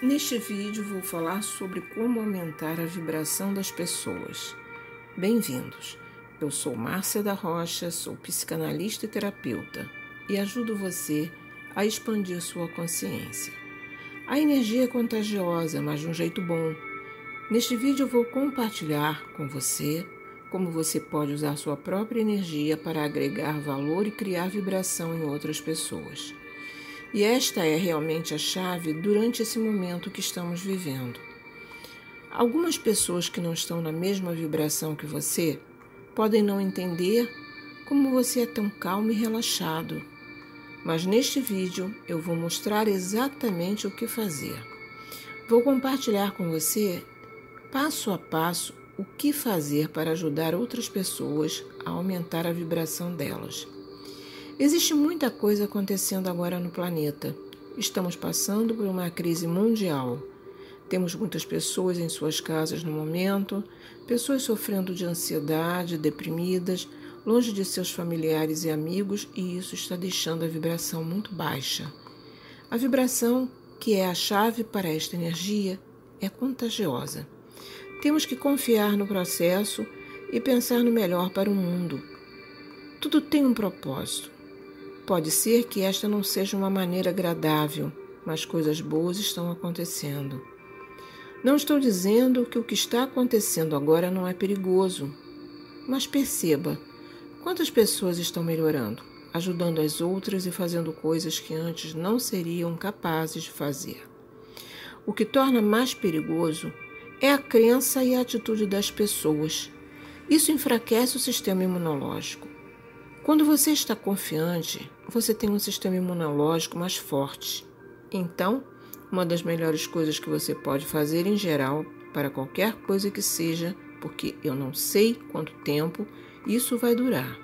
Neste vídeo vou falar sobre como aumentar a vibração das pessoas. Bem-vindos! Eu sou Márcia da Rocha, sou psicanalista e terapeuta e ajudo você a expandir sua consciência. A energia é contagiosa, mas de um jeito bom. Neste vídeo vou compartilhar com você como você pode usar sua própria energia para agregar valor e criar vibração em outras pessoas. E esta é realmente a chave durante esse momento que estamos vivendo. Algumas pessoas que não estão na mesma vibração que você podem não entender como você é tão calmo e relaxado. Mas neste vídeo eu vou mostrar exatamente o que fazer. Vou compartilhar com você, passo a passo, o que fazer para ajudar outras pessoas a aumentar a vibração delas. Existe muita coisa acontecendo agora no planeta. Estamos passando por uma crise mundial. Temos muitas pessoas em suas casas no momento, pessoas sofrendo de ansiedade, deprimidas, longe de seus familiares e amigos, e isso está deixando a vibração muito baixa. A vibração, que é a chave para esta energia, é contagiosa. Temos que confiar no processo e pensar no melhor para o mundo. Tudo tem um propósito. Pode ser que esta não seja uma maneira agradável, mas coisas boas estão acontecendo. Não estou dizendo que o que está acontecendo agora não é perigoso, mas perceba quantas pessoas estão melhorando, ajudando as outras e fazendo coisas que antes não seriam capazes de fazer. O que torna mais perigoso é a crença e a atitude das pessoas. Isso enfraquece o sistema imunológico. Quando você está confiante, você tem um sistema imunológico mais forte. Então, uma das melhores coisas que você pode fazer em geral, para qualquer coisa que seja, porque eu não sei quanto tempo isso vai durar,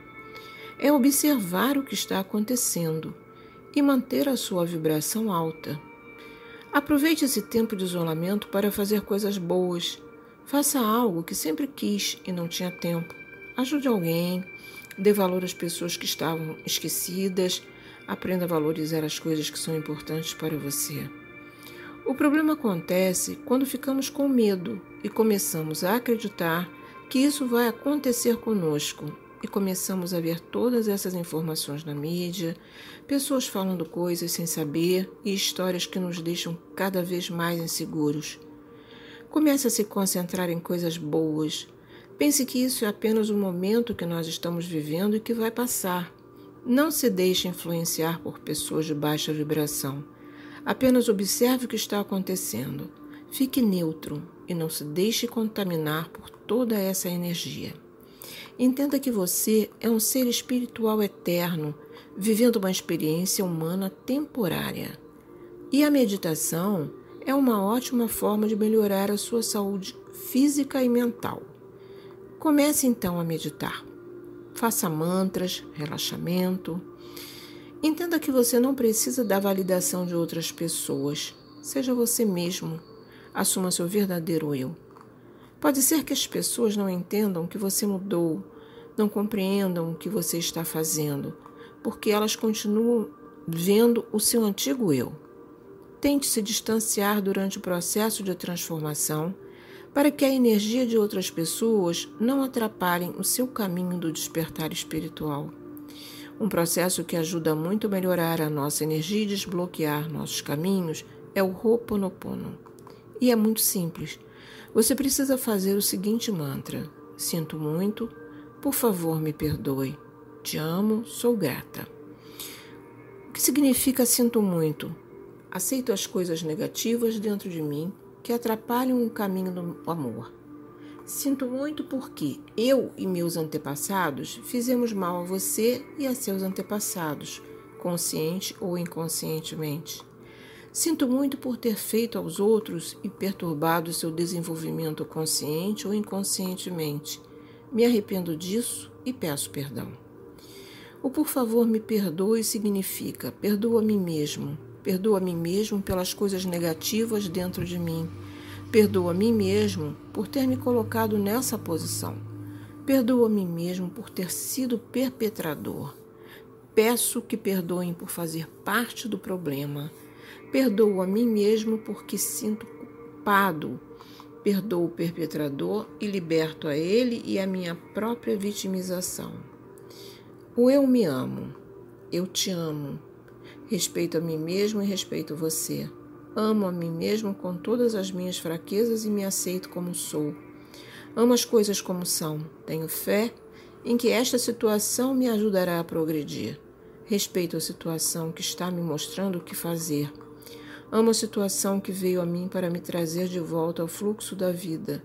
é observar o que está acontecendo e manter a sua vibração alta. Aproveite esse tempo de isolamento para fazer coisas boas. Faça algo que sempre quis e não tinha tempo. Ajude alguém, Dê valor às pessoas que estavam esquecidas. Aprenda a valorizar as coisas que são importantes para você. O problema acontece quando ficamos com medo e começamos a acreditar que isso vai acontecer conosco e começamos a ver todas essas informações na mídia, pessoas falando coisas sem saber e histórias que nos deixam cada vez mais inseguros. Comece a se concentrar em coisas boas, Pense que isso é apenas um momento que nós estamos vivendo e que vai passar. Não se deixe influenciar por pessoas de baixa vibração. Apenas observe o que está acontecendo. Fique neutro e não se deixe contaminar por toda essa energia. Entenda que você é um ser espiritual eterno, vivendo uma experiência humana temporária. E a meditação é uma ótima forma de melhorar a sua saúde física e mental. Comece então a meditar. Faça mantras, relaxamento. Entenda que você não precisa da validação de outras pessoas. Seja você mesmo. Assuma seu verdadeiro eu. Pode ser que as pessoas não entendam que você mudou, não compreendam o que você está fazendo, porque elas continuam vendo o seu antigo eu. Tente se distanciar durante o processo de transformação para que a energia de outras pessoas não atrapalhem o seu caminho do despertar espiritual. Um processo que ajuda muito a melhorar a nossa energia e desbloquear nossos caminhos é o Ho'oponopono. E é muito simples. Você precisa fazer o seguinte mantra: Sinto muito, por favor, me perdoe. Te amo, sou grata. O que significa sinto muito? Aceito as coisas negativas dentro de mim que atrapalham o caminho do amor. Sinto muito porque eu e meus antepassados fizemos mal a você e a seus antepassados, consciente ou inconscientemente. Sinto muito por ter feito aos outros e perturbado seu desenvolvimento consciente ou inconscientemente. Me arrependo disso e peço perdão. O por favor me perdoe significa perdoa a mim mesmo, Perdoa a mim mesmo pelas coisas negativas dentro de mim. Perdoa a mim mesmo por ter me colocado nessa posição. Perdoa a mim mesmo por ter sido perpetrador. Peço que perdoem por fazer parte do problema. Perdoo a mim mesmo porque sinto culpado. Perdoo o perpetrador e liberto a ele e a minha própria vitimização. O eu me amo. Eu te amo. Respeito a mim mesmo e respeito você. Amo a mim mesmo com todas as minhas fraquezas e me aceito como sou. Amo as coisas como são. Tenho fé em que esta situação me ajudará a progredir. Respeito a situação que está me mostrando o que fazer. Amo a situação que veio a mim para me trazer de volta ao fluxo da vida.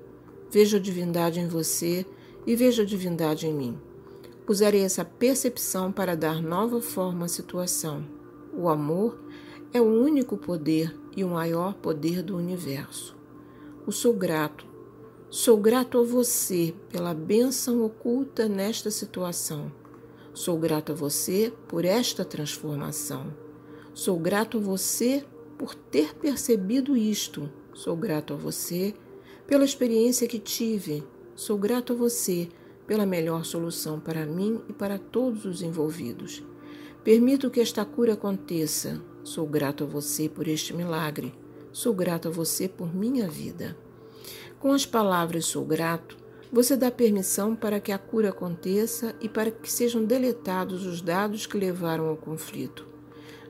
Vejo a divindade em você e vejo a divindade em mim. Usarei essa percepção para dar nova forma à situação. O amor é o único poder e o maior poder do universo. O sou grato. Sou grato a você pela bênção oculta nesta situação. Sou grato a você por esta transformação. Sou grato a você por ter percebido isto. Sou grato a você pela experiência que tive. Sou grato a você pela melhor solução para mim e para todos os envolvidos. Permito que esta cura aconteça. Sou grato a você por este milagre. Sou grato a você por minha vida. Com as palavras sou grato, você dá permissão para que a cura aconteça e para que sejam deletados os dados que levaram ao conflito.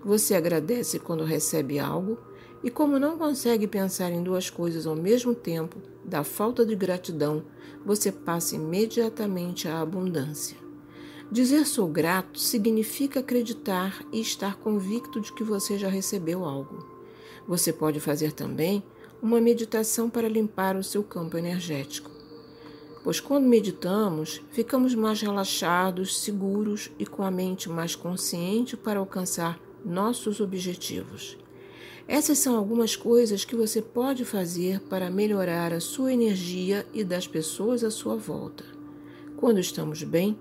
Você agradece quando recebe algo e, como não consegue pensar em duas coisas ao mesmo tempo, da falta de gratidão, você passa imediatamente à abundância. Dizer sou grato significa acreditar e estar convicto de que você já recebeu algo. Você pode fazer também uma meditação para limpar o seu campo energético. Pois quando meditamos, ficamos mais relaxados, seguros e com a mente mais consciente para alcançar nossos objetivos. Essas são algumas coisas que você pode fazer para melhorar a sua energia e das pessoas à sua volta. Quando estamos bem,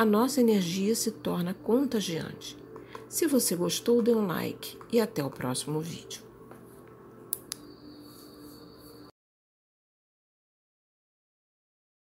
a nossa energia se torna contagiante. Se você gostou, dê um like e até o próximo vídeo.